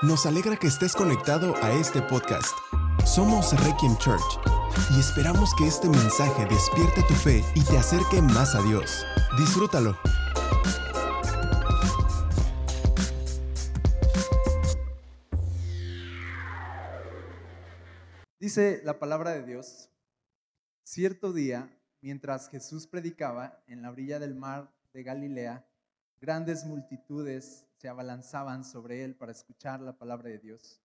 Nos alegra que estés conectado a este podcast. Somos Requiem Church y esperamos que este mensaje despierte tu fe y te acerque más a Dios. Disfrútalo. Dice la palabra de Dios, cierto día, mientras Jesús predicaba en la orilla del mar de Galilea, grandes multitudes se abalanzaban sobre él para escuchar la palabra de Dios.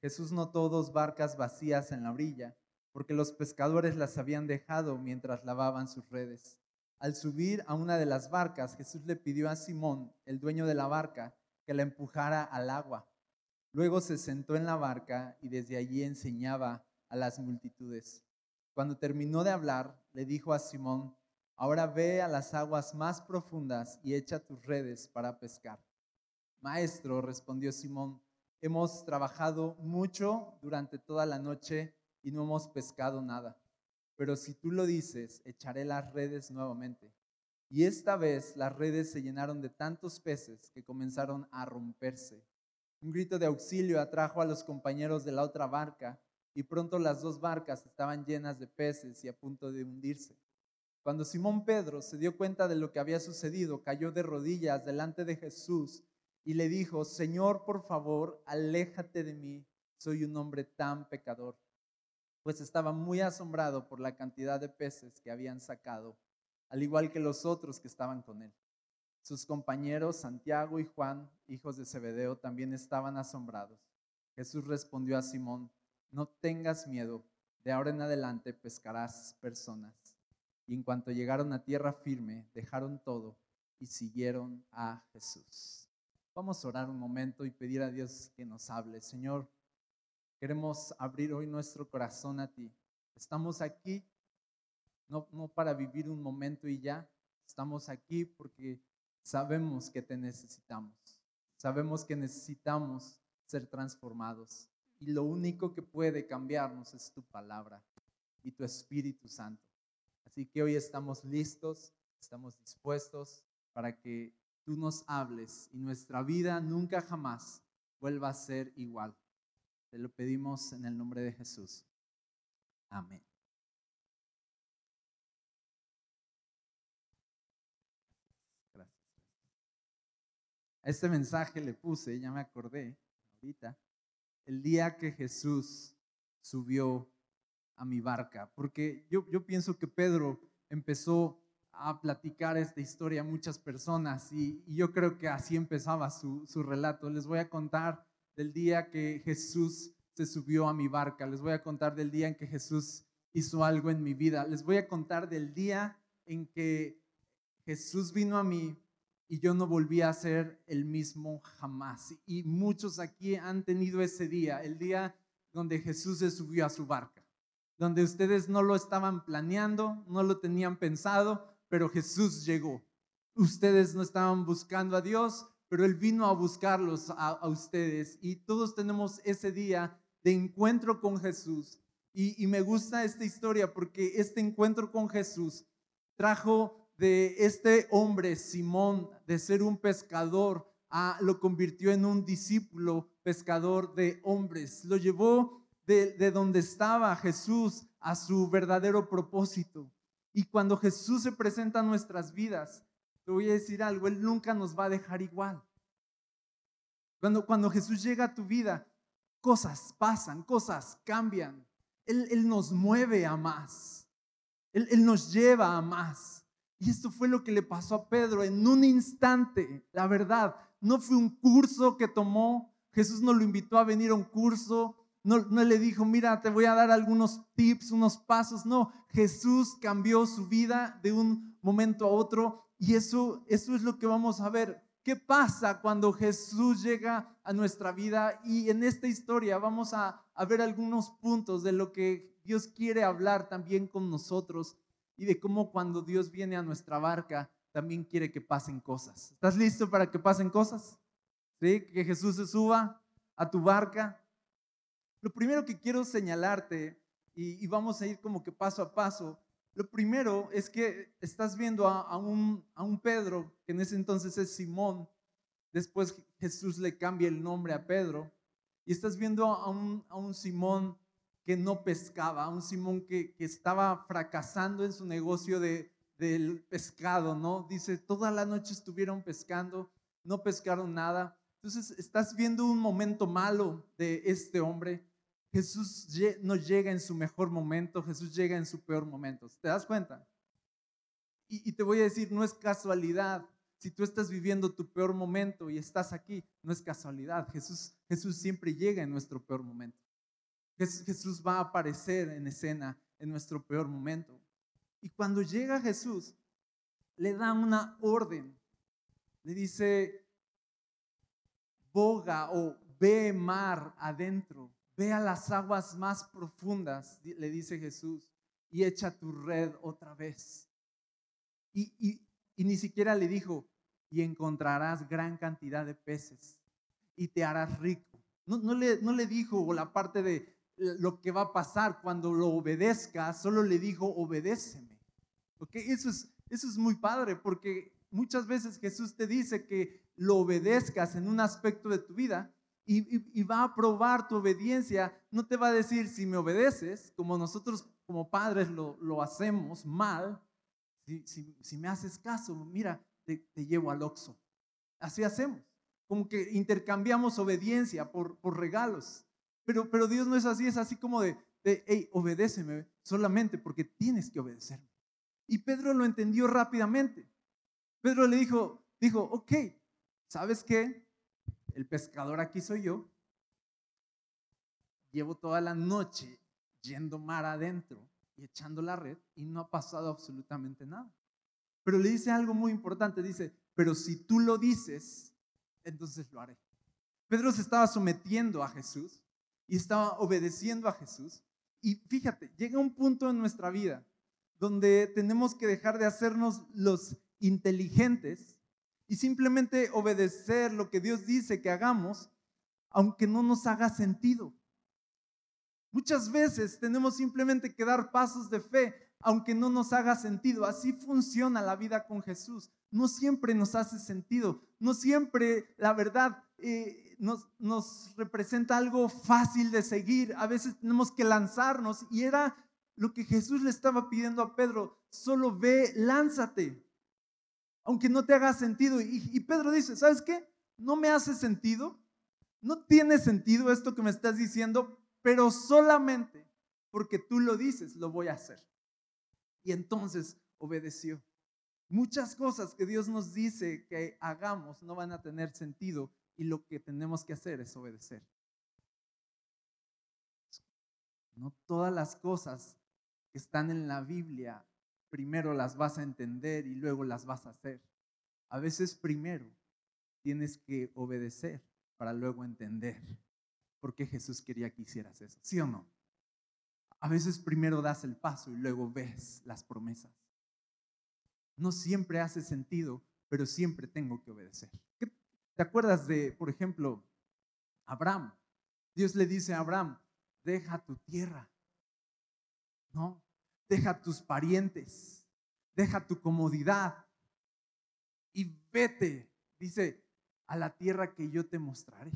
Jesús notó dos barcas vacías en la orilla, porque los pescadores las habían dejado mientras lavaban sus redes. Al subir a una de las barcas, Jesús le pidió a Simón, el dueño de la barca, que la empujara al agua. Luego se sentó en la barca y desde allí enseñaba a las multitudes. Cuando terminó de hablar, le dijo a Simón, ahora ve a las aguas más profundas y echa tus redes para pescar. Maestro, respondió Simón, hemos trabajado mucho durante toda la noche y no hemos pescado nada. Pero si tú lo dices, echaré las redes nuevamente. Y esta vez las redes se llenaron de tantos peces que comenzaron a romperse. Un grito de auxilio atrajo a los compañeros de la otra barca y pronto las dos barcas estaban llenas de peces y a punto de hundirse. Cuando Simón Pedro se dio cuenta de lo que había sucedido, cayó de rodillas delante de Jesús y le dijo, Señor, por favor, aléjate de mí, soy un hombre tan pecador. Pues estaba muy asombrado por la cantidad de peces que habían sacado, al igual que los otros que estaban con él. Sus compañeros Santiago y Juan, hijos de Zebedeo, también estaban asombrados. Jesús respondió a Simón, no tengas miedo, de ahora en adelante pescarás personas. Y en cuanto llegaron a tierra firme, dejaron todo y siguieron a Jesús. Vamos a orar un momento y pedir a Dios que nos hable. Señor, queremos abrir hoy nuestro corazón a ti. Estamos aquí no, para vivir un momento y ya. Estamos aquí porque sabemos que te necesitamos. Sabemos que necesitamos ser transformados. Y lo único que puede cambiarnos es tu palabra y tu Espíritu Santo. Así que hoy estamos listos, estamos dispuestos para que tú nos hables y nuestra vida nunca jamás vuelva a ser igual. Te lo pedimos en el nombre de Jesús. Amén. Gracias. A este mensaje le puse, ya me acordé ahorita, el día que Jesús subió a mi barca, porque yo, yo pienso que Pedro empezó a platicar esta historia a muchas personas y, yo creo que así empezaba su, su, relato. Les voy a contar del día que Jesús se subió a mi barca, les voy a contar del día en que Jesús hizo algo en mi vida, les voy a contar del día en que Jesús vino a mí y yo no volví a ser el mismo jamás. Y muchos aquí han tenido ese día, el día donde Jesús se subió a su barca, donde ustedes no lo estaban planeando, no lo tenían pensado, pero Jesús llegó. Ustedes no estaban buscando a Dios, pero Él vino a buscarlos a, ustedes. Y todos tenemos ese día de encuentro con Jesús. Y, y me gusta esta historia porque este encuentro con Jesús trajo de este hombre, Simón, de ser un pescador, a, lo convirtió en un discípulo pescador de hombres. Lo llevó de, de donde estaba Jesús a su verdadero propósito. Y cuando Jesús se presenta a nuestras vidas, te voy a decir algo, Él nunca nos va a dejar igual. Cuando, cuando Jesús llega a tu vida, cosas pasan, cosas cambian. Él, él nos mueve a más. Él, él nos lleva a más. Y esto fue lo que le pasó a Pedro en un instante. La verdad, no fue un curso que tomó. Jesús no lo invitó a venir a un curso no, le dijo, mira, te voy a dar algunos tips, unos pasos. No, Jesús cambió su vida de un momento a otro y eso, eso es lo que vamos a ver. ¿Qué pasa cuando Jesús llega a nuestra vida? Y en esta historia vamos a, a ver algunos puntos de lo que Dios quiere hablar también con nosotros y de cómo cuando Dios viene a nuestra barca también quiere que pasen cosas. ¿Estás listo para que pasen cosas? ¿Sí? Que Jesús se suba a tu barca lo primero que quiero señalarte, y, vamos a ir como que paso a paso, lo primero es que estás viendo a, un, Pedro, que en ese entonces es Simón, después Jesús le cambia el nombre a Pedro, y estás viendo a un, a un Simón que no pescaba, a un Simón que, que estaba fracasando en su negocio de, del pescado, ¿no? Dice, toda la noche estuvieron pescando, no pescaron nada. Entonces estás viendo un momento malo de este hombre. Jesús no llega en su mejor momento, Jesús llega en su peor momento. ¿Te das cuenta? Y, te voy a decir, no es casualidad. Si tú estás viviendo tu peor momento y estás aquí, no es casualidad. Jesús, Jesús siempre llega en nuestro peor momento. Jesús va a aparecer en escena en nuestro peor momento. Y cuando llega Jesús, le da una orden. Le dice, boga o ve mar adentro, ve a las aguas más profundas, le dice Jesús, y echa tu red otra vez. Y, ni siquiera le dijo, y encontrarás gran cantidad de peces, y te harás rico. No, no, le, no le dijo la parte de lo que va a pasar cuando lo obedezca, solo le dijo, obedéceme. ¿Okay? Eso, es, eso es muy padre, porque muchas veces Jesús te dice que lo obedezcas en un aspecto de tu vida y, va a probar tu obediencia. No te va a decir si me obedeces, como nosotros como padres lo, hacemos mal. Si, me haces caso, mira, te, llevo al oxo. Así hacemos. Como que intercambiamos obediencia por, por regalos. Pero, pero Dios no es así, es así como de, de, hey, obedéceme solamente porque tienes que obedecerme. Y Pedro lo entendió rápidamente. Pedro le dijo, dijo, ok, ¿sabes qué? El pescador aquí soy yo. Llevo toda la noche yendo mar adentro y echando la red y no ha pasado absolutamente nada. Pero le dice algo muy importante, dice, pero si tú lo dices, entonces lo haré. Pedro se estaba sometiendo a Jesús y estaba obedeciendo a Jesús. Y fíjate, llega un punto en nuestra vida donde tenemos que dejar de hacernos los inteligentes y simplemente obedecer lo que Dios dice que hagamos, aunque no nos haga sentido. Muchas veces tenemos simplemente que dar pasos de fe, aunque no nos haga sentido. Así funciona la vida con Jesús. No siempre nos hace sentido, no siempre la verdad eh, nos, nos representa algo fácil de seguir. A veces tenemos que lanzarnos y era lo que Jesús le estaba pidiendo a Pedro, solo ve, lánzate, aunque no te haga sentido. Y, Pedro dice, ¿sabes qué? No me hace sentido, no tiene sentido esto que me estás diciendo, pero solamente porque tú lo dices, lo voy a hacer. Y entonces obedeció. Muchas cosas que Dios nos dice que hagamos no van a tener sentido y lo que tenemos que hacer es obedecer. No todas las cosas están en la Biblia, primero las vas a entender y luego las vas a hacer. A veces primero tienes que obedecer para luego entender por qué Jesús quería que hicieras eso. ¿Sí o no? A veces primero das el paso y luego ves las promesas. No siempre hace sentido, pero siempre tengo que obedecer. ¿Te acuerdas de, por ejemplo, Abraham? Dios le dice a Abraham, deja tu tierra. No, deja tus parientes, deja tu comodidad y vete, dice, a la tierra que yo te mostraré.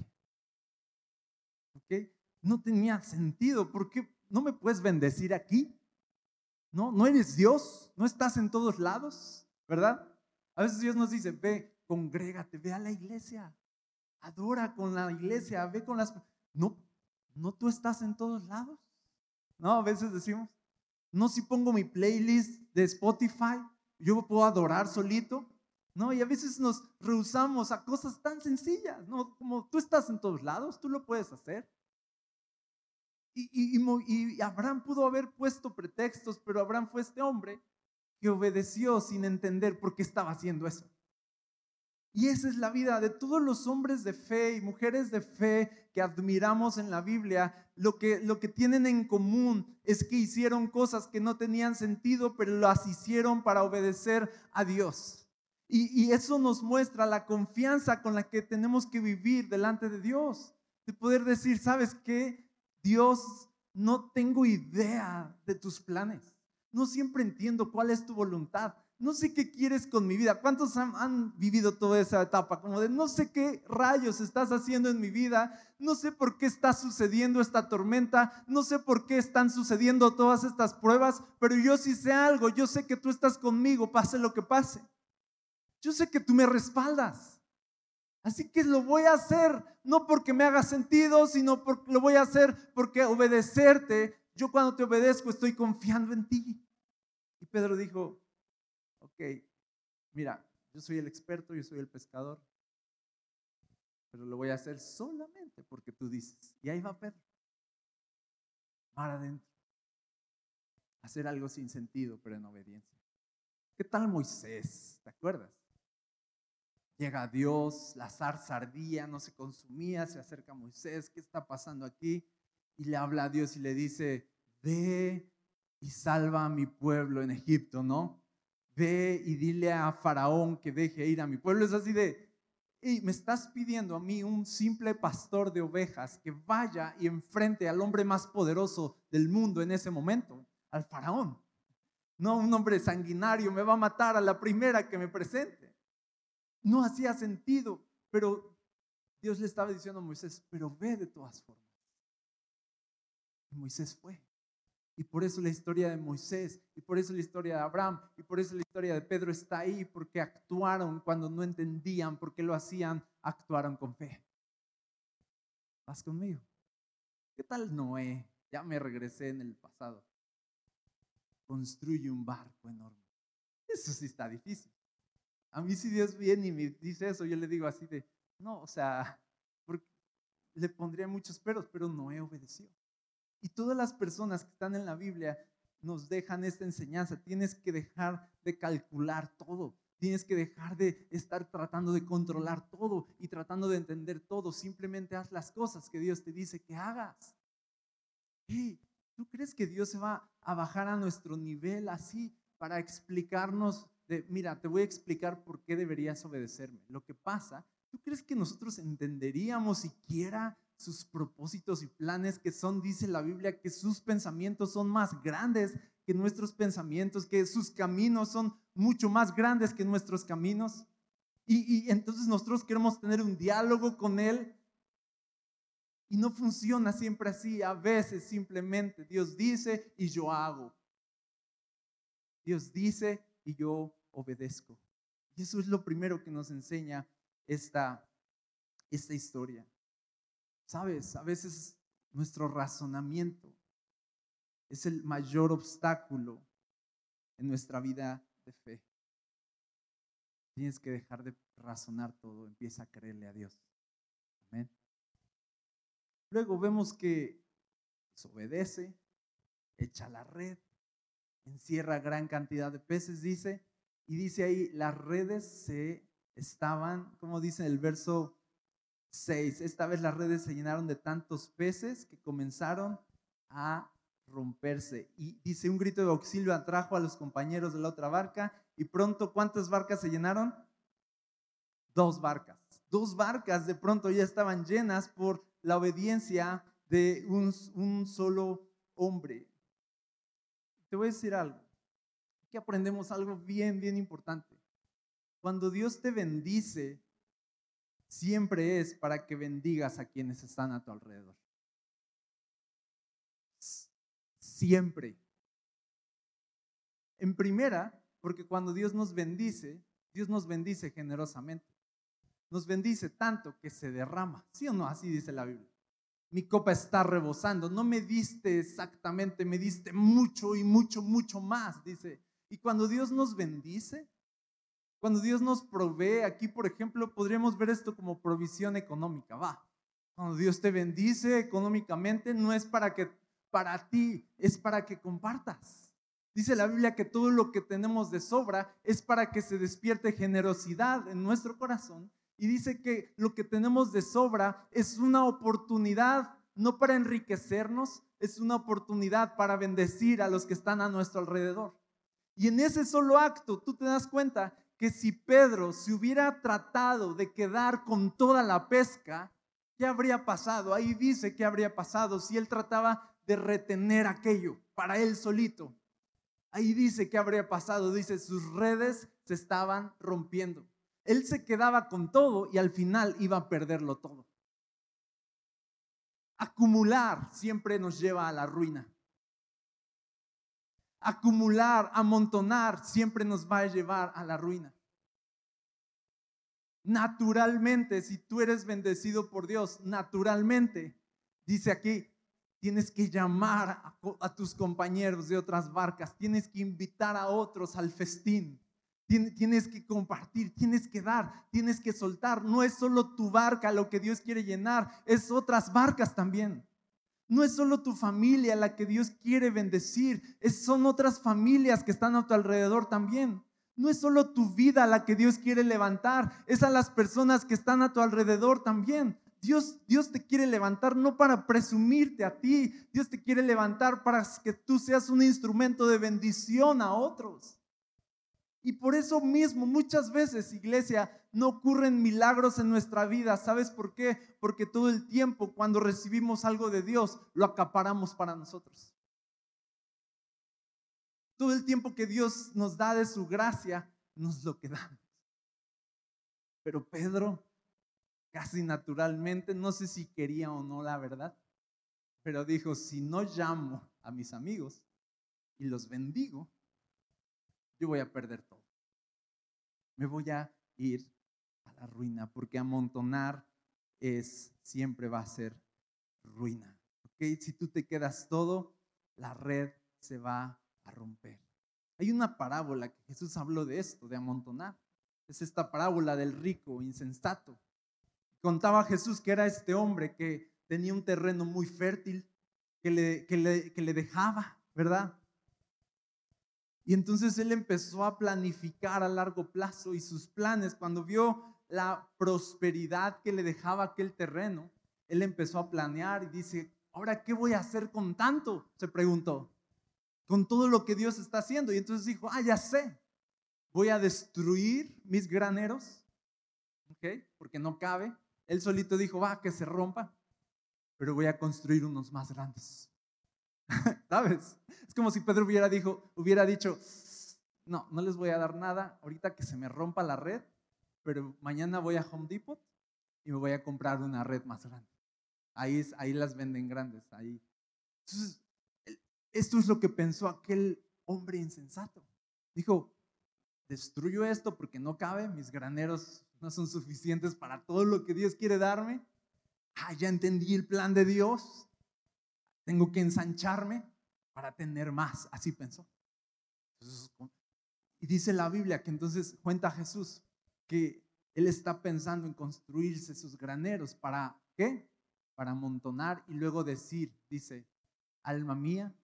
¿Ok? No tenía sentido, porque no me puedes bendecir aquí. No, no eres Dios, no estás en todos lados, ¿verdad? A veces Dios nos dice, ve, congrégate, ve a la iglesia, adora con la iglesia, ve con las... No, no tú estás en todos lados. No, a veces decimos, no si pongo mi playlist de Spotify, yo puedo adorar solito. No, y a veces nos rehusamos a cosas tan sencillas, ¿no? Como tú estás en todos lados, tú lo puedes hacer. Y, y, Abraham pudo haber puesto pretextos, pero Abraham fue este hombre que obedeció sin entender por qué estaba haciendo eso. Y esa es la vida de todos los hombres de fe y mujeres de fe que admiramos en la Biblia. Lo que, lo que tienen en común es que hicieron cosas que no tenían sentido, pero las hicieron para obedecer a Dios. Y, y eso nos muestra la confianza con la que tenemos que vivir delante de Dios. De poder decir, ¿sabes qué? Dios, no tengo idea de tus planes. No siempre entiendo cuál es tu voluntad. No sé qué quieres con mi vida. ¿Cuántos han, vivido toda esa etapa? Como de, no sé qué rayos estás haciendo en mi vida, no sé por qué está sucediendo esta tormenta, no sé por qué están sucediendo todas estas pruebas, pero yo sí sé algo, yo sé que tú estás conmigo, pase lo que pase. Yo sé que tú me respaldas. Así que lo voy a hacer, no porque me haga sentido, sino porque lo voy a hacer porque obedecerte, yo cuando te obedezco estoy confiando en ti. Y Pedro dijo, ok, mira, yo soy el experto, yo soy el pescador, pero lo voy a hacer solamente porque tú dices. Y ahí va Pedro, mar adentro, hacer algo sin sentido, pero en obediencia. ¿Qué tal Moisés? ¿Te acuerdas? Llega Dios, la zarza ardía, no se consumía, se acerca a Moisés, ¿qué está pasando aquí? Y le habla a Dios y le dice, ve y salva a mi pueblo en Egipto, ¿no? Ve y dile a Faraón que deje ir a mi pueblo. Es así de, y me estás pidiendo a mí, un simple pastor de ovejas, que vaya y enfrente al hombre más poderoso del mundo en ese momento, al Faraón. No, un hombre sanguinario me va a matar a la primera que me presente. No hacía sentido, pero Dios le estaba diciendo a Moisés, pero ve de todas formas. Y Moisés fue. Y por eso la historia de Moisés, y por eso la historia de Abraham, y por eso la historia de Pedro está ahí, porque actuaron cuando no entendían por qué lo hacían, actuaron con fe. ¿Vas conmigo? ¿Qué tal Noé? Ya me regresé en el pasado. Construye un barco enorme. Eso sí está difícil. A mí si Dios viene y me dice eso, yo le digo así de, no, o sea, le pondría muchos peros, pero Noé obedeció. Y todas las personas que están en la Biblia nos dejan esta enseñanza. Tienes que dejar de calcular todo. Tienes que dejar de estar tratando de controlar todo y tratando de entender todo. Simplemente haz las cosas que Dios te dice que hagas. ¿Tú crees que Dios se va a bajar a nuestro nivel así para explicarnos de, mira, te voy a explicar por qué deberías obedecerme? Lo que pasa, ¿tú crees que nosotros entenderíamos siquiera sus propósitos y planes que son, dice la Biblia, que sus pensamientos son más grandes que nuestros pensamientos, que sus caminos son mucho más grandes que nuestros caminos. Y, y entonces nosotros queremos tener un diálogo con Él. Y no funciona siempre así. A veces simplemente Dios dice y yo hago. Dios dice y yo obedezco. Y eso es lo primero que nos enseña esta, esta historia. Sabes, a veces nuestro razonamiento es el mayor obstáculo en nuestra vida de fe. Tienes que dejar de razonar todo, empieza a creerle a Dios. Amén. Luego vemos que obedece, echa la red, encierra gran cantidad de peces, dice, y dice ahí, las redes se estaban, como dice el verso 6. Esta vez las redes se llenaron de tantos peces que comenzaron a romperse. Y dice, un grito de auxilio atrajo a los compañeros de la otra barca y pronto, ¿cuántas barcas se llenaron? Dos barcas. Dos barcas de pronto ya estaban llenas por la obediencia de un, solo hombre. Te voy a decir algo. Aquí aprendemos algo bien, bien importante. Cuando Dios te bendice, siempre es para que bendigas a quienes están a tu alrededor. Siempre. En primera, porque cuando Dios nos bendice, Dios nos bendice generosamente. Nos bendice tanto que se derrama. ¿Sí o no? Así dice la Biblia. Mi copa está rebosando. No me diste exactamente, me diste mucho y mucho, mucho más, dice. Y cuando Dios nos bendice, cuando Dios nos provee, aquí por ejemplo, podríamos ver esto como provisión económica, va. Cuando Dios te bendice económicamente, no es para que para ti, es para que compartas. Dice la Biblia que todo lo que tenemos de sobra es para que se despierte generosidad en nuestro corazón. Y dice que lo que tenemos de sobra es una oportunidad, no para enriquecernos, es una oportunidad para bendecir a los que están a nuestro alrededor. Y en ese solo acto tú te das cuenta que si Pedro se hubiera tratado de quedar con toda la pesca, ¿qué habría pasado? Ahí dice qué habría pasado si él trataba de retener aquello para él solito. Ahí dice que habría pasado, dice, sus redes se estaban rompiendo. Él se quedaba con todo y al final iba a perderlo todo. Acumular siempre nos lleva a la ruina. Acumular, amontonar siempre nos va a llevar a la ruina. Naturalmente, si tú eres bendecido por Dios, naturalmente, dice aquí, tienes que llamar a, tus compañeros de otras barcas, tienes que invitar a otros al festín, tienes que compartir, tienes que dar, tienes que soltar. No es solo tu barca lo que Dios quiere llenar, es otras barcas también. No es solo tu familia la que Dios quiere bendecir, son otras familias que están a tu alrededor también. No es solo tu vida la que Dios quiere levantar, es a las personas que están a tu alrededor también. Dios, Dios te quiere levantar no para presumirte a ti, Dios te quiere levantar para que tú seas un instrumento de bendición a otros. Y por eso mismo muchas veces, iglesia, no ocurren milagros en nuestra vida. ¿Sabes por qué? Porque todo el tiempo cuando recibimos algo de Dios, lo acaparamos para nosotros. Todo el tiempo que Dios nos da de su gracia, nos lo quedamos. Pero Pedro casi naturalmente, no sé si quería o no la verdad, pero dijo, si no llamo a mis amigos y los bendigo, yo voy a perder todo. Me voy a ir a la ruina, porque amontonar es, siempre va a ser ruina. ¿okay? Si tú te quedas todo, la red se va a romper. Hay una parábola que Jesús habló de esto, de amontonar. Es esta parábola del rico insensato Contaba Jesús que era este hombre que tenía un terreno muy fértil, que le, que le, dejaba, ¿verdad? Y entonces él empezó a planificar a largo plazo y sus planes, cuando vio la prosperidad que le dejaba aquel terreno, él empezó a planear y dice, ahora, ¿qué voy a hacer con tanto? Se preguntó, con todo lo que Dios está haciendo. Y entonces dijo, ah, ya sé, voy a destruir mis graneros, ¿ok? Porque no cabe. Él solito dijo, va, que se rompa, pero voy a construir unos más grandes. ¿Sabes? Es como si Pedro hubiera, dijo, hubiera dicho, no, no les voy a dar nada, ahorita que se me rompa la red, pero mañana voy a Home Depot y me voy a comprar una red más grande. Ahí, ahí las venden grandes, ahí. Entonces, esto es lo que pensó aquel hombre insensato. Dijo, destruyo esto porque no cabe, mis graneros no son suficientes para todo lo que Dios quiere darme. Ah, ya entendí el plan de Dios. Tengo que ensancharme para tener más. Así pensó. y dice la Biblia que entonces cuenta Jesús que él está pensando en construirse sus graneros para qué? Para amontonar y luego decir, dice, alma mía,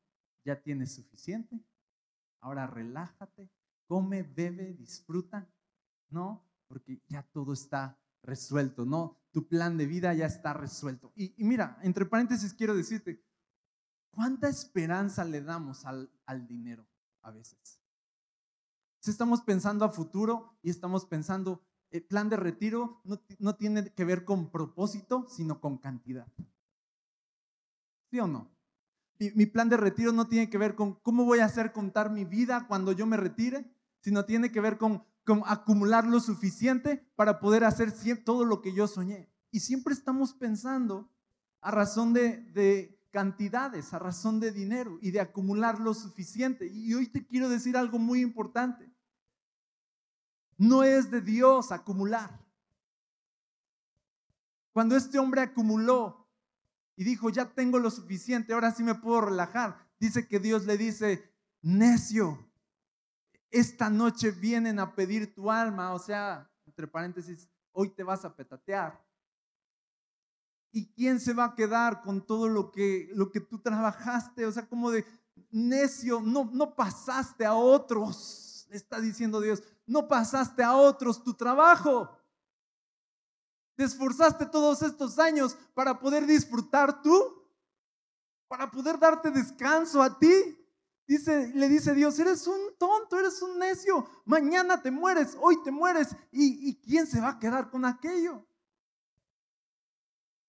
ya tienes suficiente. Ahora relájate, come, bebe, disfruta. No, porque ya todo está resuelto, ¿no? Tu plan de vida ya está resuelto. Y, mira, entre paréntesis quiero decirte, ¿cuánta esperanza le damos al, dinero a veces? Si estamos pensando a futuro y estamos pensando, el plan de retiro no, no tiene que ver con propósito, sino con cantidad. ¿Sí o no? Mi, mi plan de retiro no tiene que ver con cómo voy a hacer contar mi vida cuando yo me retire, sino tiene que ver con acumular lo suficiente para poder hacer todo lo que yo soñé. Y siempre estamos pensando a razón de, de cantidades, a razón de dinero y de acumular lo suficiente. Y hoy te quiero decir algo muy importante. No es de Dios acumular. Cuando este hombre acumuló y dijo, ya tengo lo suficiente, ahora sí me puedo relajar, dice que Dios le dice, necio, esta noche vienen a pedir tu alma, o sea, entre paréntesis, hoy te vas a petatear. ¿Y quién se va a quedar con todo lo que, lo que tú trabajaste? O sea, como de necio, no, no pasaste a otros, está diciendo Dios, no pasaste a otros tu trabajo. Te esforzaste todos estos años para poder disfrutar tú, para poder darte descanso a ti. Dice, le dice Dios, eres un tonto, eres un necio, mañana te mueres, hoy te mueres, ¿y, quién se va a quedar con aquello?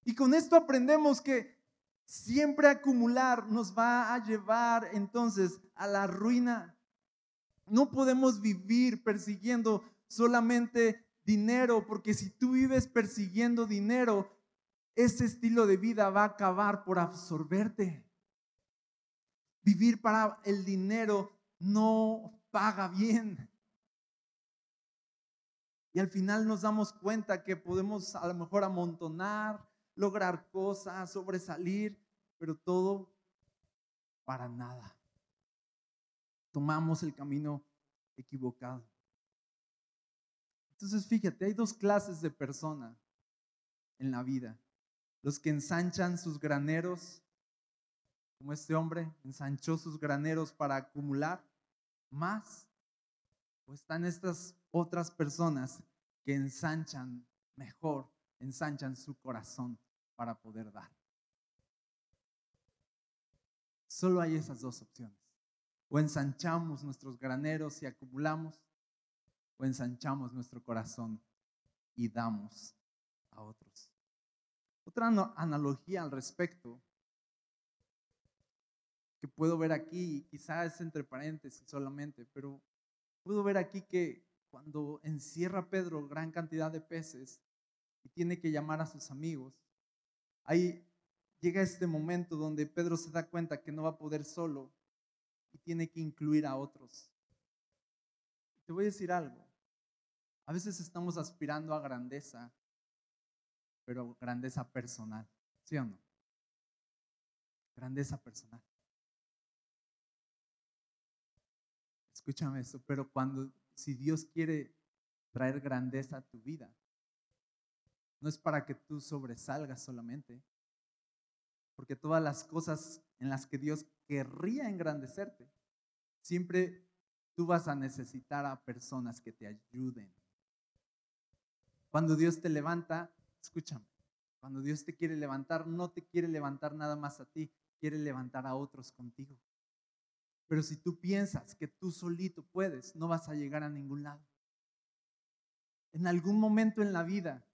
Y con esto aprendemos que siempre acumular nos va a llevar entonces a la ruina. No podemos vivir persiguiendo solamente dinero, porque si tú vives persiguiendo dinero, ese estilo de vida va a acabar por absorberte. Vivir para el dinero no paga bien. Y al final nos damos cuenta que podemos a lo mejor amontonar, lograr cosas, sobresalir, pero todo para nada. Tomamos el camino equivocado. Entonces, fíjate, hay dos clases de personas en la vida. Los que ensanchan sus graneros, como este hombre ensanchó sus graneros para acumular más. O están estas otras personas que ensanchan mejor, ensanchan su corazón para poder dar. Solo hay esas dos opciones. O ensanchamos nuestros graneros y acumulamos, o ensanchamos nuestro corazón y damos a otros. Otra analogía al respecto que puedo ver aquí, quizás entre paréntesis solamente, pero puedo ver aquí que cuando encierra Pedro gran cantidad de peces y tiene que llamar a sus amigos, ahí llega este momento donde Pedro se da cuenta que no va a poder solo y tiene que incluir a otros. Te voy a decir algo. A veces estamos aspirando a grandeza, pero grandeza personal, ¿sí o no? Grandeza personal. Escúchame esto, pero cuando, si Dios quiere traer grandeza a tu vida, no es para que tú sobresalgas solamente, porque todas las cosas en las que Dios querría engrandecerte, siempre tú vas a necesitar a personas que te ayuden. Cuando Dios te levanta, escúchame, cuando Dios te quiere levantar, no te quiere levantar nada más a ti, quiere levantar a otros contigo. Pero si tú piensas que tú solito puedes, no vas a llegar a ningún lado. En algún momento en la vida,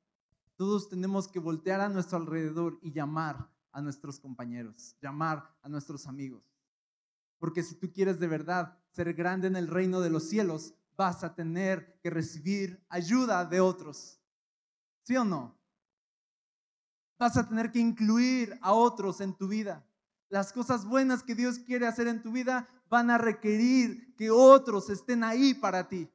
todos tenemos que voltear a nuestro alrededor y llamar a nuestros compañeros, llamar a nuestros amigos. Porque si tú quieres de verdad ser grande en el reino de los cielos, vas a tener que recibir ayuda de otros. ¿Sí o no? Vas a tener que incluir a otros en tu vida. Las cosas buenas que Dios quiere hacer en tu vida van a requerir que otros estén ahí para ti.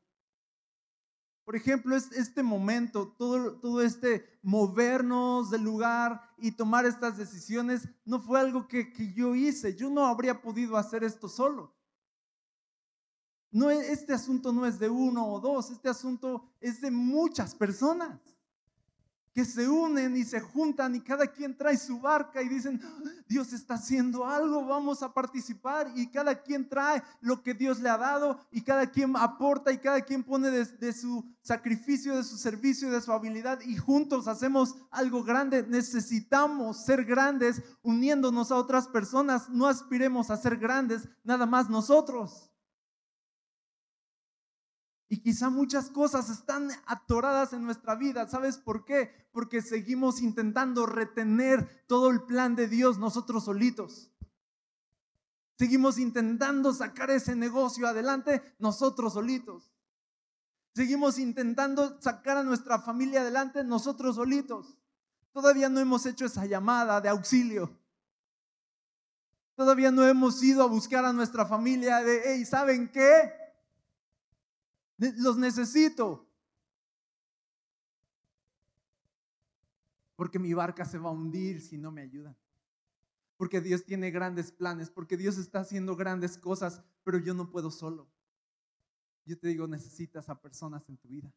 Por ejemplo, este momento, todo, todo este movernos del lugar y tomar estas decisiones, no fue algo que, que yo hice. Yo no habría podido hacer esto solo. No, este asunto no es de uno o dos, este asunto es de muchas personas que se unen y se juntan y cada quien trae su barca y dicen, Dios está haciendo algo, vamos a participar y cada quien trae lo que Dios le ha dado y cada quien aporta y cada quien pone de, su sacrificio, de su servicio, de su habilidad y juntos hacemos algo grande. Necesitamos ser grandes uniéndonos a otras personas, no aspiremos a ser grandes nada más nosotros. Y quizá muchas cosas están atoradas en nuestra vida. ¿Sabes por qué? Porque seguimos intentando retener todo el plan de Dios nosotros solitos. Seguimos intentando sacar ese negocio adelante nosotros solitos. Seguimos intentando sacar a nuestra familia adelante nosotros solitos. Todavía no hemos hecho esa llamada de auxilio. Todavía no hemos ido a buscar a nuestra familia de, hey, ¿saben qué? Los necesito. Porque mi barca se va a hundir si no me ayudan. Porque Dios tiene grandes planes, porque Dios está haciendo grandes cosas, pero yo no puedo solo. Yo te digo, necesitas a personas en tu vida.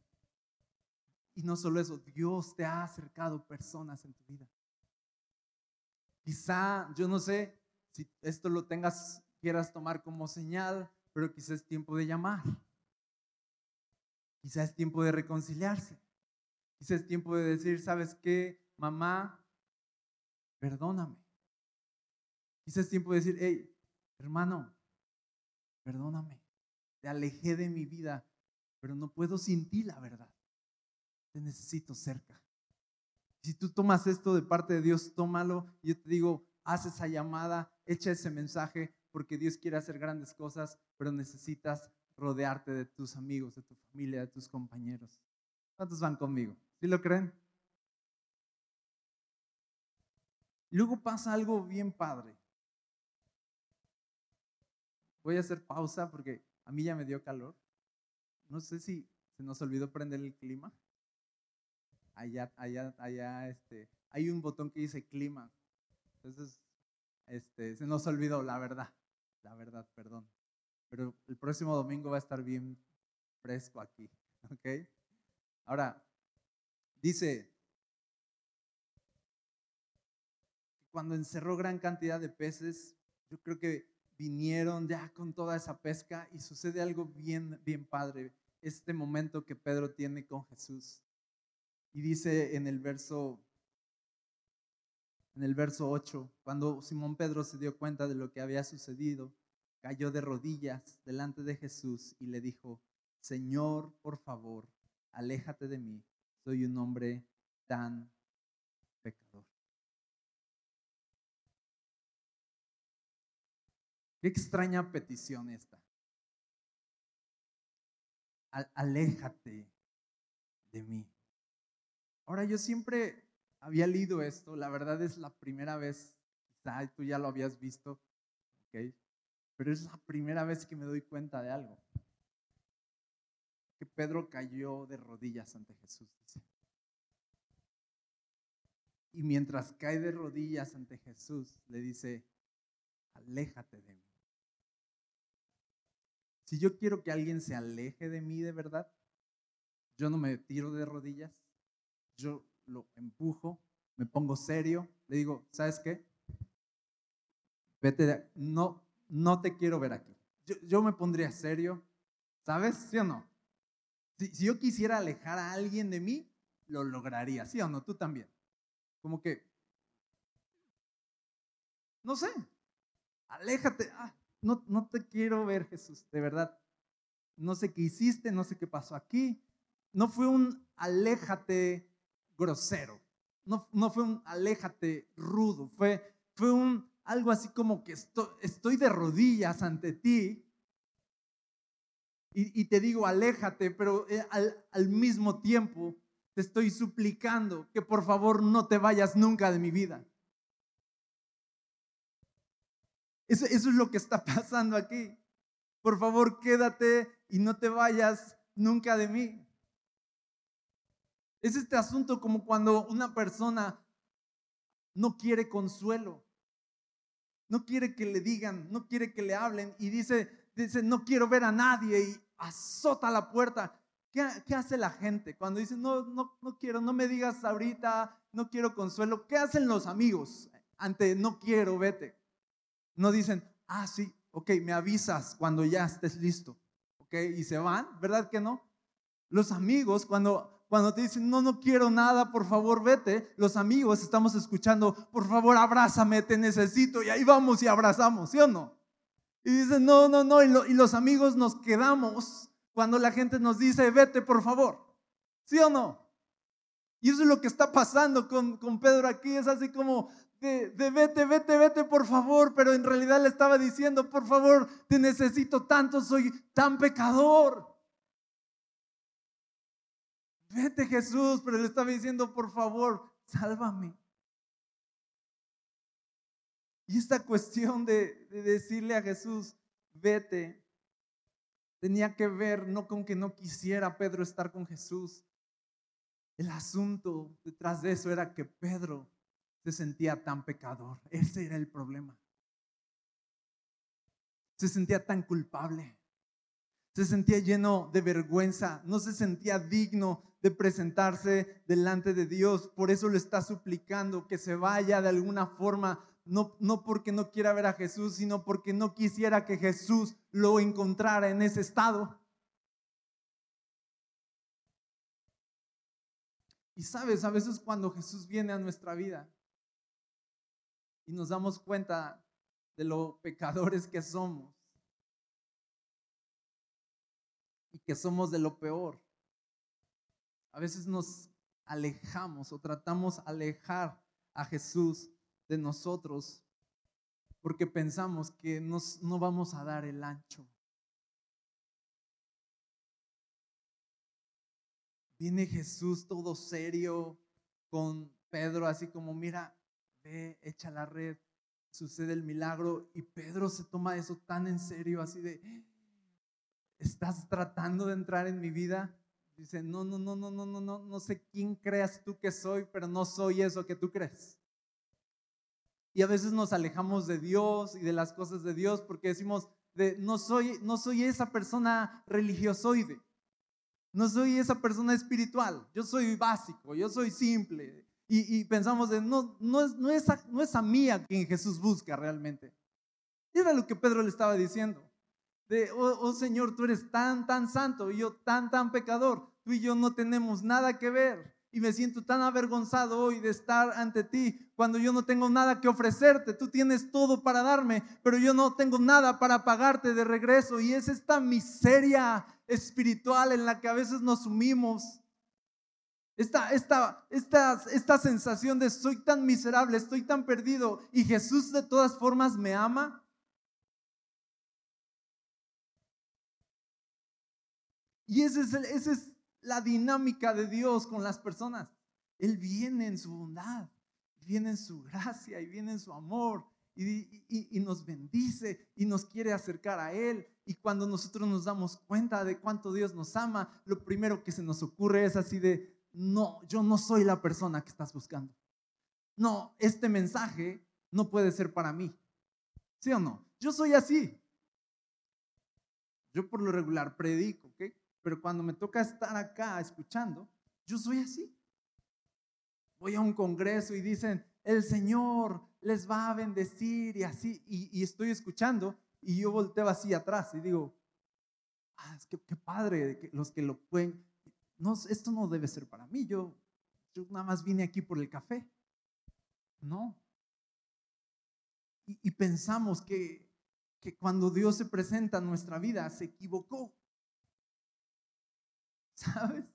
Y no solo eso, Dios te ha acercado personas en tu vida. Quizá, yo no sé si esto lo tengas, quieras tomar como señal, pero quizá es tiempo de llamar. Quizás es tiempo de reconciliarse. Quizás es tiempo de decir, ¿sabes qué, mamá? Perdóname. Quizás es tiempo de decir, hey, hermano, perdóname. Te alejé de mi vida, pero no puedo sin ti, la verdad. Te necesito cerca. Si tú tomas esto de parte de Dios, tómalo. Yo te digo, haz esa llamada, echa ese mensaje, porque Dios quiere hacer grandes cosas, pero necesitas rodearte de tus amigos, de tu familia, de tus compañeros. ¿Cuántos van conmigo? ¿Sí lo creen? luego pasa algo bien padre. Voy a hacer pausa porque a mí ya me dio calor. No sé si se nos olvidó prender el clima. Allá, allá, allá, este, hay un botón que dice clima. Entonces, este, se nos olvidó, la verdad. La verdad, perdón. Pero el próximo domingo va a estar bien fresco aquí. ¿Ok? Ahora, dice, cuando encerró gran cantidad de peces, yo creo que vinieron ya con toda esa pesca y sucede algo bien, bien padre, este momento que Pedro tiene con Jesús. Y dice en el verso en el verso 8, cuando Simón Pedro se dio cuenta de lo que había sucedido, cayó de rodillas delante de Jesús y le dijo, Señor, por favor, aléjate de mí, soy un hombre tan pecador. Qué extraña petición esta. Aléjate de mí. Ahora yo siempre había leído esto, la verdad es la primera vez, quizá tú ya lo habías visto, ¿ok? Pero es la primera vez que me doy cuenta de algo. Que Pedro cayó de rodillas ante Jesús, Y mientras cae de rodillas ante Jesús, le dice, aléjate de mí. Si yo quiero que alguien se aleje de mí de verdad, yo no me tiro de rodillas, yo lo empujo, me pongo serio, le digo, ¿sabes qué? Vete, no, no te quiero ver aquí. Yo, me pondría serio, ¿sabes? ¿Sí o no? Si, si yo quisiera alejar a alguien de mí, lo lograría, ¿sí o no? Tú también. Como que, no sé, aléjate. Ah, no, no te quiero ver, Jesús, de verdad. No sé qué hiciste, no sé qué pasó aquí. No fue un aléjate grosero. No, no fue un aléjate rudo. Fue, fue un algo así como que estoy, de rodillas ante ti y, te digo, aléjate, pero eh, al, mismo tiempo te estoy suplicando que por favor no te vayas nunca de mi vida. Eso, es lo que está pasando aquí. Por favor, quédate y no te vayas nunca de mí. Es este asunto como cuando una persona no quiere consuelo, no quiere que le digan, no quiere que le hablen y dice, dice no quiero ver a nadie y azota la puerta. ¿Qué, ¿Qué, hace la gente cuando dice, no, no, no quiero, no me digas ahorita, no quiero consuelo? ¿Qué hacen los amigos ante no quiero, vete? No dicen, ah, sí, ok, me avisas cuando ya estés listo, ok, y se van, ¿verdad que no? Los amigos, cuando, cuando te dicen, no, no quiero nada, por favor, vete, los amigos estamos escuchando, por favor, abrázame, te necesito, y ahí vamos y abrazamos, ¿sí o no? Y dicen, no, no, no, y, los amigos nos quedamos cuando la gente nos dice, vete, por favor, ¿sí o no? Y eso es lo que está pasando con, con Pedro aquí, es así como, de, vete, vete, vete, por favor, pero en realidad le estaba diciendo, por favor, te necesito tanto, soy tan pecador. Vete Jesús, pero le estaba diciendo, por favor, sálvame. Y esta cuestión de, de decirle a Jesús, vete, tenía que ver no con que no quisiera Pedro estar con Jesús. El asunto detrás de eso era que Pedro se sentía tan pecador. Ese era el problema. Se sentía tan culpable. Se sentía lleno de vergüenza. No se sentía digno de presentarse delante de Dios. Por eso le está suplicando que se vaya de alguna forma. No, no porque no quiera ver a Jesús, sino porque no quisiera que Jesús lo encontrara en ese estado. Y sabes, a veces cuando Jesús viene a nuestra vida, y nos damos cuenta de lo pecadores que somos y que somos de lo peor. A veces nos alejamos o tratamos alejar a Jesús de nosotros porque pensamos que no vamos a dar el ancho. Viene Jesús todo serio con Pedro, así como, mira, ve, echa la red, sucede el milagro y Pedro se toma eso tan en serio, así de, estás tratando de entrar en mi vida, Dice, no, no, no, no, no, no, no, no sé quién creas tú que soy, pero no soy eso que tú crees. Y a veces nos alejamos de Dios y de las cosas de Dios porque decimos, de, no, soy, no soy esa persona religiosoide, no soy esa persona espiritual, yo soy básico, yo soy simple. Y, pensamos de, no, no, es, no, es a, no es a mí a quien Jesús busca realmente. Era lo que Pedro le estaba diciendo. De, oh, oh Señor, tú eres tan, tan santo y yo tan, tan pecador. Tú y yo no tenemos nada que ver y me siento tan avergonzado hoy de estar ante ti cuando yo no tengo nada que ofrecerte. Tú tienes todo para darme, pero yo no tengo nada para pagarte de regreso. Y es esta miseria espiritual en la que a veces nos sumimos. Esta, esta, esta, esta sensación de soy tan miserable, estoy tan perdido y Jesús de todas formas me ama. Y ese es, la dinámica de Dios con las personas. Él viene en su bondad, viene en su gracia y viene en su amor y, nos bendice y nos quiere acercar a Él. Y cuando nosotros nos damos cuenta de cuánto Dios nos ama, lo primero que se nos ocurre es así de, no, yo no soy la persona que estás buscando. No, este mensaje no puede ser para mí. ¿Sí o no? Yo soy así. Yo por lo regular predico. Pero cuando me toca estar acá escuchando, yo soy así. Voy a un congreso y dicen, el Señor les va a bendecir y así, y, estoy escuchando y yo volteo así atrás y digo, ah, es que qué padre, los que lo pueden, no, esto no debe ser para mí, yo, yo nada más vine aquí por el café. No. Y, y pensamos que, que cuando Dios se presenta en nuestra vida se equivocó. ¿Sabes?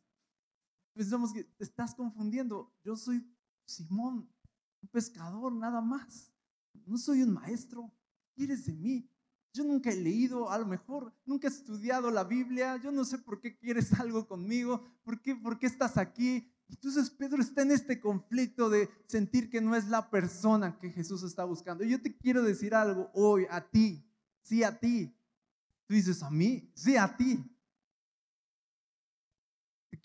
Pensamos que te estás confundiendo. Yo soy Simón, un pescador, nada más. No soy un maestro. ¿Qué quieres de mí? Yo nunca he leído, a lo mejor nunca he estudiado la Biblia. Yo no sé por qué quieres algo conmigo. ¿Por qué, por qué estás aquí? Entonces Pedro está en este conflicto de sentir que no es la persona que Jesús está buscando. Yo te quiero decir algo hoy a ti. Sí, a ti. Tú dices, ¿a mí? Sí, a ti.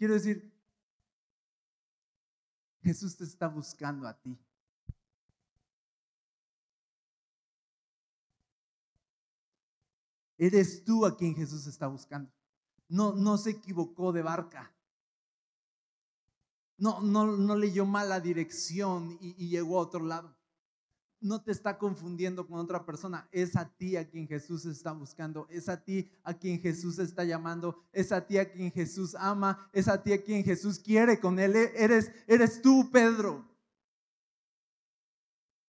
Quiero decir, Jesús te está buscando a ti. Eres tú a quien Jesús está buscando. No, no se equivocó de barca. No, no, no leyó mal la dirección y llegó a otro lado no te está confundiendo con otra persona. Es a ti a quien Jesús está buscando. Es a ti a quien Jesús está llamando. Es a ti a quien Jesús ama. Es a ti a quien Jesús quiere con él. Eres, eres tú, Pedro.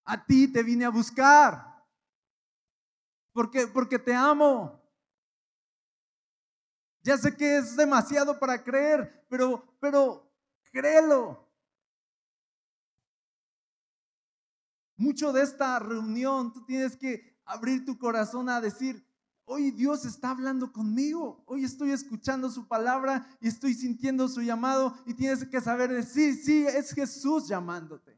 A ti te vine a buscar. Porque, porque te amo. Ya sé que es demasiado para creer, pero, pero créelo. Mucho de esta reunión tú tienes que abrir tu corazón a decir, hoy Dios está hablando conmigo, hoy estoy escuchando su palabra y estoy sintiendo su llamado y tienes que saber decir, sí, es Jesús llamándote.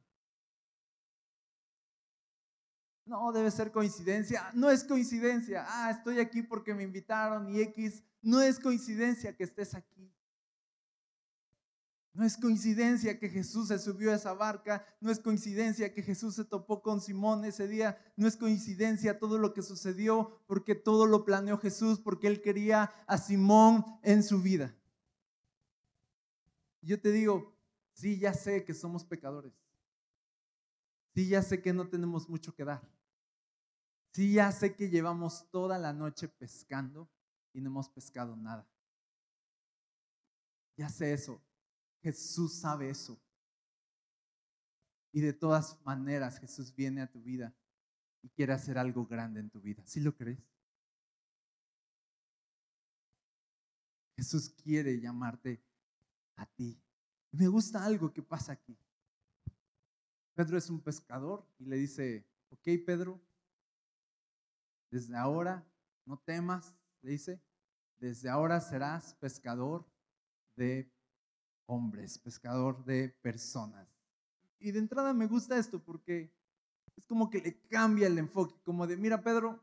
No, debe ser coincidencia. No es coincidencia. Ah, estoy aquí porque me invitaron y X. No es coincidencia que estés aquí. No es coincidencia que Jesús se subió a esa barca, no es coincidencia que Jesús se topó con Simón ese día, no es coincidencia todo lo que sucedió porque todo lo planeó Jesús, porque él quería a Simón en su vida. Yo te digo, sí, ya sé que somos pecadores. Sí, ya sé que no tenemos mucho que dar. Sí, ya sé que llevamos toda la noche pescando y no hemos pescado nada. Ya sé eso, Jesús sabe eso. Y de todas maneras Jesús viene a tu vida y quiere hacer algo grande en tu vida. ¿Sí lo crees? Jesús quiere llamarte a ti. Me gusta algo que pasa aquí. Pedro es un pescador y le dice, ok Pedro, desde ahora no temas, le dice, desde ahora serás pescador de hombres, pescador de personas. Y de entrada me gusta esto porque es como que le cambia el enfoque, como de, mira Pedro,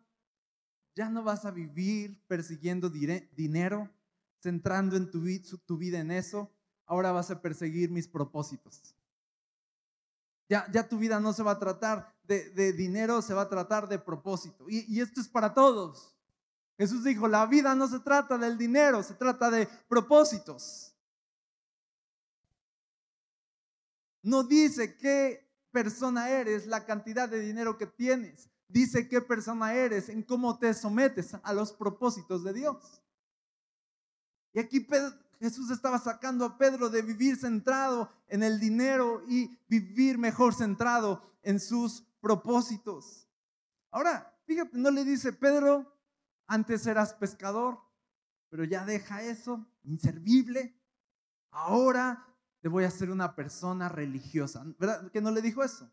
ya no vas a vivir persiguiendo dinero, centrando en tu, vida en eso, ahora vas a perseguir mis propósitos. Ya, ya tu vida no se va a tratar de, dinero, se va a tratar de propósito. Y esto es para todos. Jesús dijo, la vida no se trata del dinero, se trata de propósitos. No dice qué persona eres, la cantidad de dinero que tienes. Dice qué persona eres, en cómo te sometes a los propósitos de Dios. Y aquí Jesús estaba sacando a Pedro de vivir centrado en el dinero y vivir mejor centrado en sus propósitos. Ahora, fíjate, no le dice, Pedro, antes eras pescador, pero ya deja eso, inservible. Ahora te voy a hacer una persona religiosa. ¿Verdad que no le dijo eso?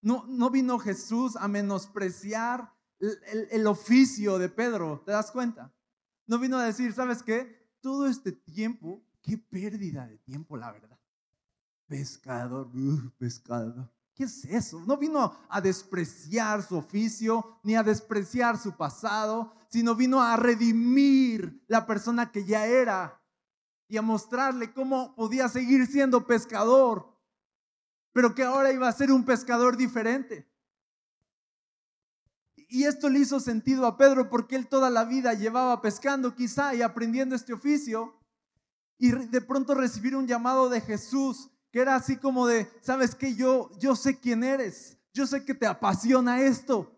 No, no vino Jesús a menospreciar el, oficio de Pedro, ¿te das cuenta? No vino a decir, ¿sabes qué? Todo este tiempo, qué pérdida de tiempo, la verdad. Pescador, uh, pescador. ¿Qué es eso? No vino a despreciar su oficio ni a despreciar su pasado, sino vino a redimir la persona que ya era y a mostrarle cómo podía seguir siendo pescador, pero que ahora iba a ser un pescador diferente. Y esto le hizo sentido a Pedro porque él toda la vida llevaba pescando quizá y aprendiendo este oficio y de pronto recibir un llamado de Jesús que era así como de, sabes que yo yo sé quién eres, yo sé que te apasiona esto.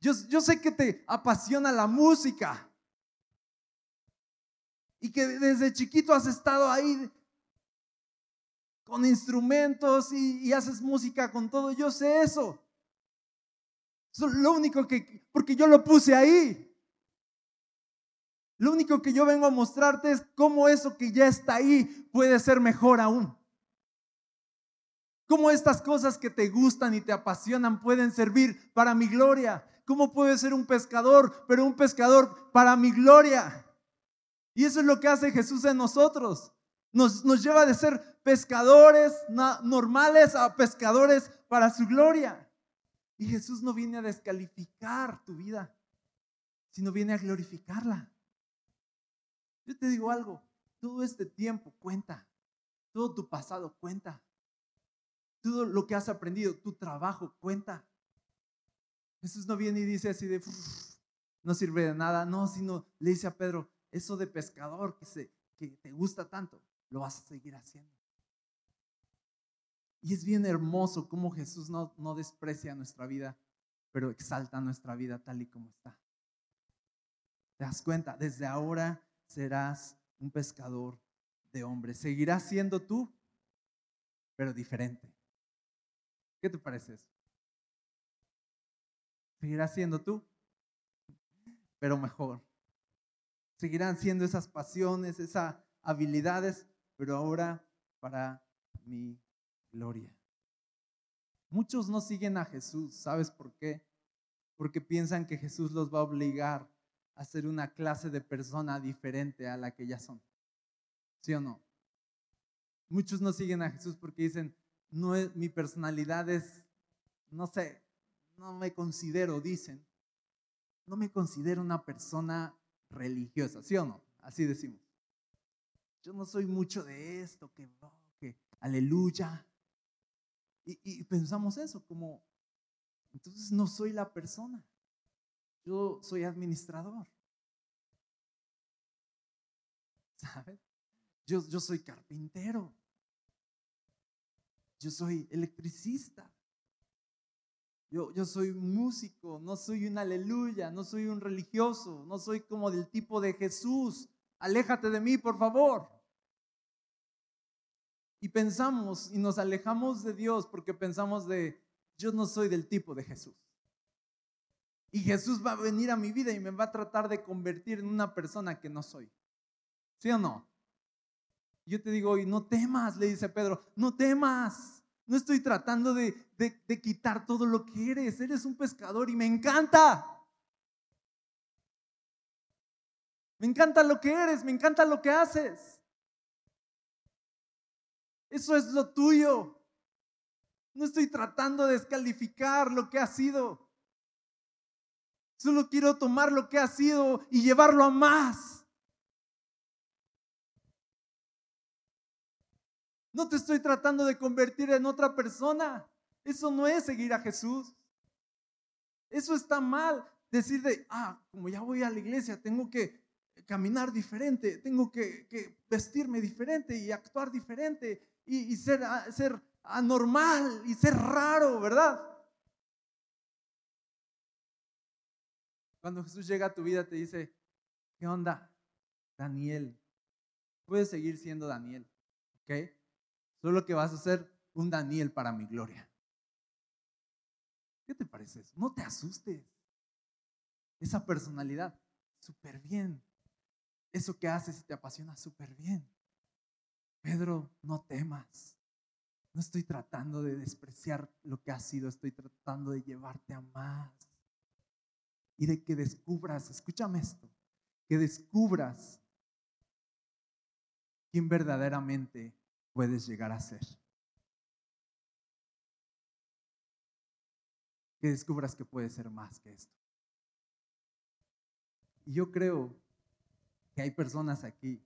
Yo, yo sé que te apasiona la música y que desde chiquito has estado ahí con instrumentos y, haces música con todo. Yo sé eso. Eso es lo único que, porque yo lo puse ahí. Lo único que yo vengo a mostrarte es cómo eso que ya está ahí puede ser mejor aún. Cómo estas cosas que te gustan y te apasionan pueden servir para mi gloria. ¿Cómo puede ser un pescador, pero un pescador para mi gloria? Y eso es lo que hace Jesús en nosotros. Nos, nos lleva de ser pescadores normales a pescadores para su gloria. Y Jesús no viene a descalificar tu vida, sino viene a glorificarla. Yo te digo algo, todo este tiempo cuenta, todo tu pasado cuenta, todo lo que has aprendido, tu trabajo cuenta. Jesús no viene y dice así de, no sirve de nada, no, sino le dice a Pedro, eso de pescador que, se, que te gusta tanto, lo vas a seguir haciendo. Y es bien hermoso cómo Jesús no, no desprecia nuestra vida, pero exalta nuestra vida tal y como está. ¿Te das cuenta? Desde ahora serás un pescador de hombres. Seguirás siendo tú, pero diferente. ¿Qué te parece eso? Seguirás siendo tú, pero mejor seguirán siendo esas pasiones, esas habilidades, pero ahora para mi gloria. Muchos no siguen a Jesús, ¿sabes por qué? Porque piensan que Jesús los va a obligar a ser una clase de persona diferente a la que ya son. ¿Sí o no? Muchos no siguen a Jesús porque dicen, no es, mi personalidad es, no sé, no me considero, dicen, no me considero una persona religiosa, ¿sí o no? Así decimos. Yo no soy mucho de esto, que, que aleluya. Y, pensamos eso, como, entonces no soy la persona. Yo soy administrador. ¿Sabes? Yo, yo soy carpintero. Yo soy electricista. Yo, yo soy músico, no soy un aleluya, no soy un religioso, no soy como del tipo de Jesús. Aléjate de mí, por favor. Y pensamos y nos alejamos de Dios porque pensamos de, yo no soy del tipo de Jesús. Y Jesús va a venir a mi vida y me va a tratar de convertir en una persona que no soy. ¿Sí o no? Yo te digo hoy, no temas, le dice Pedro, no temas. No estoy tratando de, quitar todo lo que eres. Eres un pescador y me encanta. Me encanta lo que eres, me encanta lo que haces. Eso es lo tuyo. No estoy tratando de descalificar lo que ha sido. Solo quiero tomar lo que ha sido y llevarlo a más. No te estoy tratando de convertir en otra persona. Eso no es seguir a Jesús. Eso está mal. Decir de, ah, como ya voy a la iglesia, tengo que caminar diferente, tengo que, vestirme diferente y actuar diferente y, ser, ser anormal y ser raro, ¿verdad? Cuando Jesús llega a tu vida te dice, ¿qué onda? Daniel, puedes seguir siendo Daniel, ¿ok? Solo que vas a ser un Daniel para mi gloria. ¿Qué te parece eso? No te asustes. Esa personalidad, súper bien. Eso que haces y te apasiona súper bien. Pedro, no temas. No estoy tratando de despreciar lo que has sido, estoy tratando de llevarte a más. Y de que descubras, escúchame esto, que descubras quién verdaderamente puedes llegar a ser. Que descubras que puedes ser más que esto. Y yo creo que hay personas aquí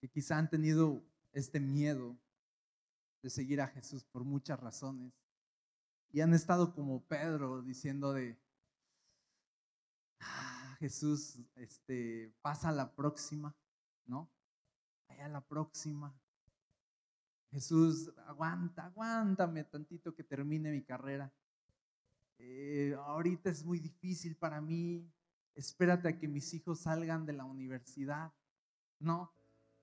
que quizá han tenido este miedo de seguir a Jesús por muchas razones y han estado como Pedro diciendo de ah, Jesús, este, pasa la próxima, ¿no? Vaya a la próxima. Jesús, aguanta, aguántame tantito que termine mi carrera. Eh, ahorita es muy difícil para mí. Espérate a que mis hijos salgan de la universidad. No,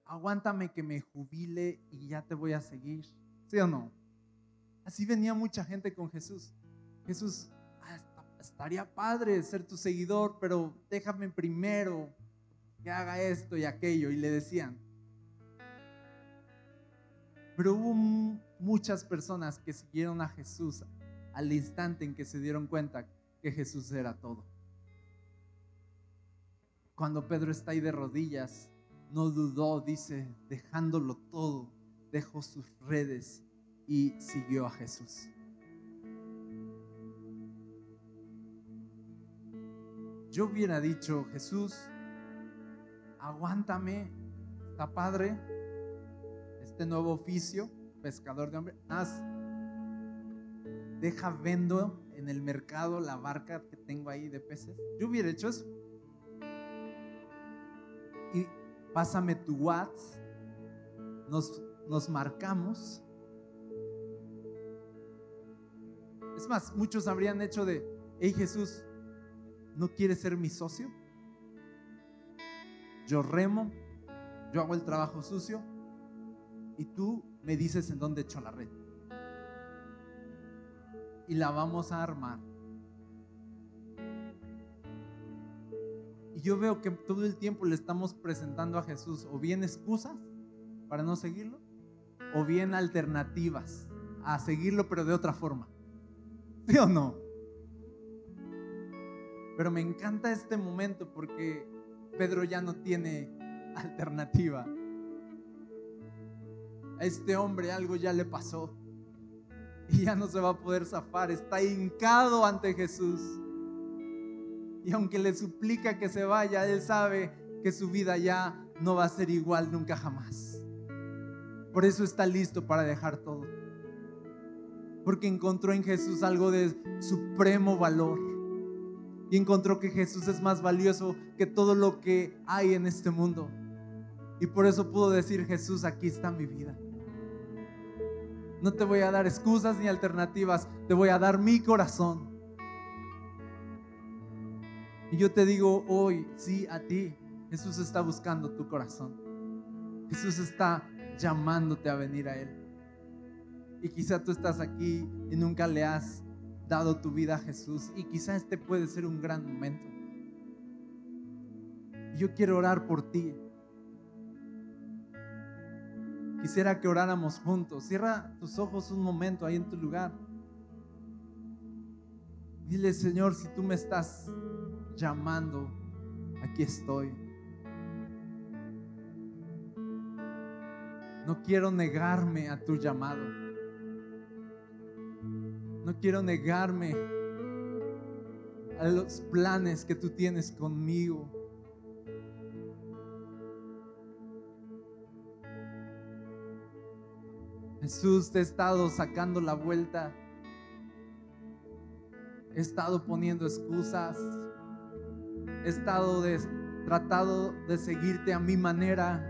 aguántame que me jubile y ya te voy a seguir. ¿Sí o no? Así venía mucha gente con Jesús. Jesús, ah, estaría padre ser tu seguidor, pero déjame primero que haga esto y aquello. Y le decían. Pero hubo muchas personas que siguieron a Jesús al instante en que se dieron cuenta que Jesús era todo. Cuando Pedro está ahí de rodillas, no dudó, dice, dejándolo todo, dejó sus redes y siguió a Jesús. Yo hubiera dicho, Jesús, aguántame, está padre, este nuevo oficio, pescador de hombres, haz, deja vendo en el mercado la barca que tengo ahí de peces. Yo hubiera hecho eso. Y pásame tu WhatsApp, nos, nos marcamos. Es más, muchos habrían hecho de, hey Jesús, ¿no quieres ser mi socio? Yo remo, yo hago el trabajo sucio y tú me dices en dónde echo la red. Y la vamos a armar. Y yo veo que todo el tiempo le estamos presentando a Jesús o bien excusas para no seguirlo, o bien alternativas a seguirlo pero de otra forma. ¿Sí o no? Pero me encanta este momento porque Pedro ya no tiene alternativa. A este hombre algo ya le pasó y ya no se va a poder zafar. Está hincado ante Jesús. Y aunque le suplica que se vaya, él sabe que su vida ya no va a ser igual nunca jamás. Por eso está listo para dejar todo. Porque encontró en Jesús algo de supremo valor. Y encontró que Jesús es más valioso que todo lo que hay en este mundo. Y por eso pudo decir, Jesús, aquí está mi vida. No te voy a dar excusas ni alternativas, te voy a dar mi corazón. Y yo te digo hoy, sí, a ti, Jesús está buscando tu corazón. Jesús está llamándote a venir a Él. Y quizá tú estás aquí y nunca le has dado tu vida a Jesús. Y quizá este puede ser un gran momento. Yo quiero orar por ti. Quisiera que oráramos juntos. Cierra tus ojos un momento ahí en tu lugar. Dile, Señor, si tú me estás llamando, aquí estoy. No quiero negarme a tu llamado. No quiero negarme a los planes que tú tienes conmigo. Jesús, te he estado sacando la vuelta. He estado poniendo excusas. He estado tratado de seguirte a mi manera.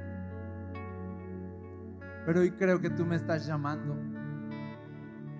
Pero hoy creo que tú me estás llamando.